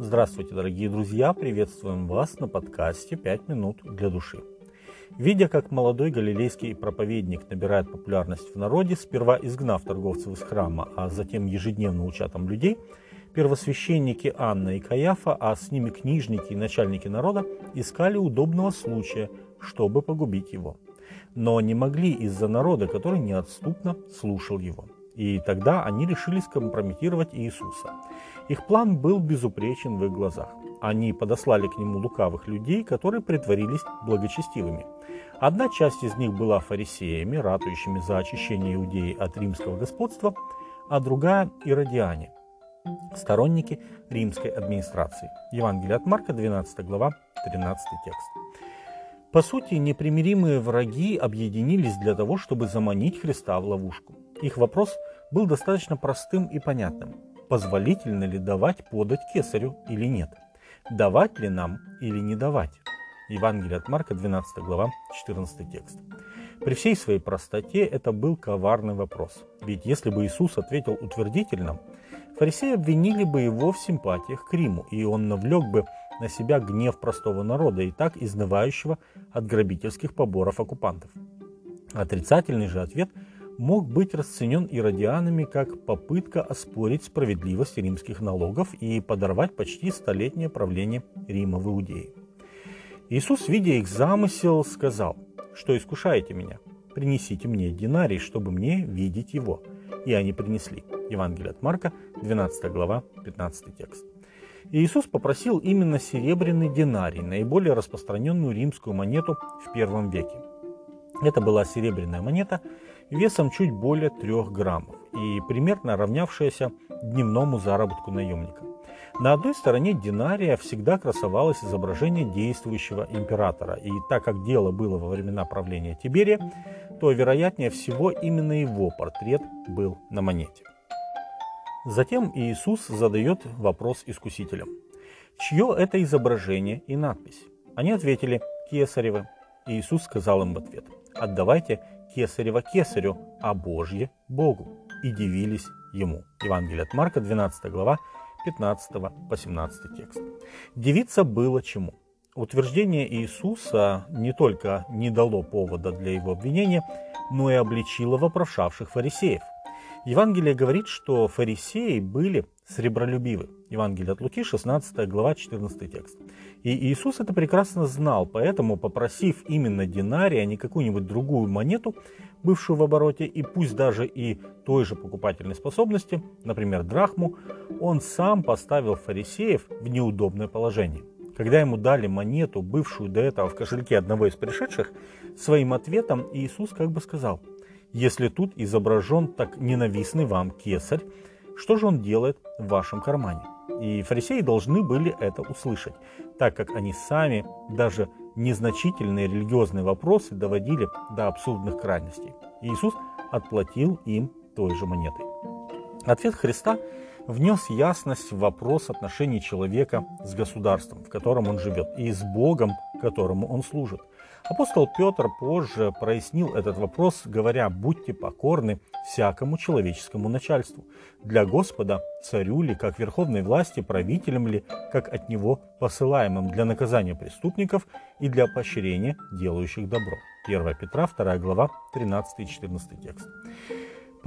Здравствуйте, дорогие друзья! Приветствуем вас на подкасте «Пять минут для души». Видя, как молодой галилейский проповедник набирает популярность в народе, сперва изгнав торговцев из храма, а затем ежедневно уча там людей, первосвященники Анна и Каяфа, а с ними книжники и начальники народа, искали удобного случая, чтобы погубить его. Но не могли из-за народа, который неотступно слушал его. И тогда они решили скомпрометировать Иисуса. Их план был безупречен в их глазах. Они подослали к нему лукавых людей, которые притворились благочестивыми. Одна часть из них была фарисеями, ратующими за очищение Иудеи от римского господства, а другая – иродиане, сторонники римской администрации. Евангелие от Марка, 12 глава, 13 текст. По сути, непримиримые враги объединились для того, чтобы заманить Христа в ловушку. Их вопрос был достаточно простым и понятным. Позволительно ли давать подать кесарю или нет? Давать ли нам или не давать? Евангелие от Марка, 12 глава, 14 текст. При всей своей простоте это был коварный вопрос. Ведь если бы Иисус ответил утвердительно, фарисеи обвинили бы его в симпатиях к Риму, и он навлек бы на себя гнев простого народа, и так изнывающего от грабительских поборов оккупантов. Отрицательный же ответ мог быть расценен иродианами как попытка оспорить справедливость римских налогов и подорвать почти столетнее правление Рима в Иудее. Иисус, видя их замысел, сказал, что искушаете меня, принесите мне динарий, чтобы мне видеть его. И они принесли. Евангелие от Марка, 12 глава, 15 текст. Иисус попросил именно серебряный динарий, наиболее распространенную римскую монету в первом веке. Это была серебряная монета весом чуть более 3 граммов и примерно равнявшаяся дневному заработку наемника. На одной стороне динария всегда красовалось изображение действующего императора, и так как дело было во времена правления Тиберия, то, вероятнее всего, именно его портрет был на монете. Затем Иисус задает вопрос искусителям. Чье это изображение и надпись? Они ответили «Кесарево». Иисус сказал им в ответ «Отдавайте Кесарева Кесарю, а Божье Богу». И дивились ему. Евангелие от Марка, 12 глава, 15 по 17 текст. Дивиться было чему? Утверждение Иисуса не только не дало повода для его обвинения, но и обличило вопрошавших фарисеев – Евангелие говорит, что фарисеи были сребролюбивы. Евангелие от Луки, 16 глава, 14 текст. И Иисус это прекрасно знал, поэтому, попросив именно динарий, а не какую-нибудь другую монету, бывшую в обороте, и пусть даже и той же покупательной способности, например, драхму, он сам поставил фарисеев в неудобное положение. Когда ему дали монету, бывшую до этого в кошельке одного из пришедших, своим ответом Иисус как бы сказал – если тут изображен так ненавистный вам кесарь, что же он делает в вашем кармане? И фарисеи должны были это услышать, так как они сами даже незначительные религиозные вопросы доводили до абсурдных крайностей. Иисус отплатил им той же монетой. Ответ Христа внес ясность в вопрос отношений человека с государством, в котором он живет, и с Богом, которому он служит – Апостол Петр позже прояснил этот вопрос, говоря, будьте покорны всякому человеческому начальству. Для Господа, царю ли, как верховной власти, правителем ли, как от него посылаемым для наказания преступников и для поощрения делающих добро. 1 Петра, 2 глава, 13 и 14 текст.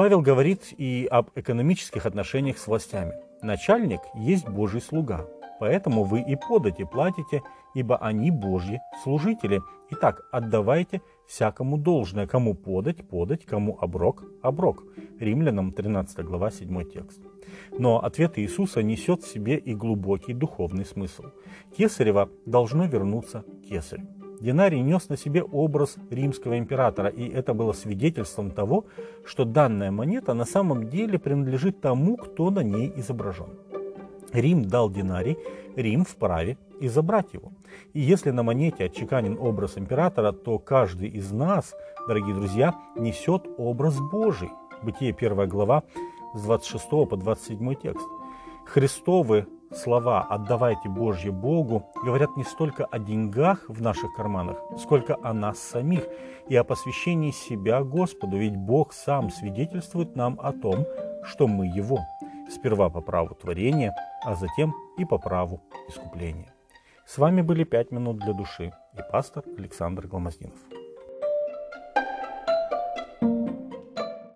Павел говорит и об экономических отношениях с властями. Начальник есть Божий слуга, поэтому вы и подати платите, ибо они Божьи служители. Итак, отдавайте всякому должное, кому подать, подать, кому оброк, оброк. Римлянам 13 глава 7 текст. Но ответ Иисуса несет в себе и глубокий духовный смысл. Кесарева должно вернуться кесарю. Динарий нес на себе образ римского императора, и это было свидетельством того, что данная монета на самом деле принадлежит тому, кто на ней изображен. Рим дал динарий, Рим вправе и забрать его. И если на монете отчеканен образ императора, то каждый из нас, дорогие друзья, несет образ Божий. Бытие 1 глава с 26 по 27 текст. Христовы слова «отдавайте Божье Богу» говорят не столько о деньгах в наших карманах, сколько о нас самих и о посвящении себя Господу, ведь Бог сам свидетельствует нам о том, что мы Его. сперва по праву творения, а затем и по праву искупления. С вами были «Пять минут для души» и пастор Александр Гломоздинов.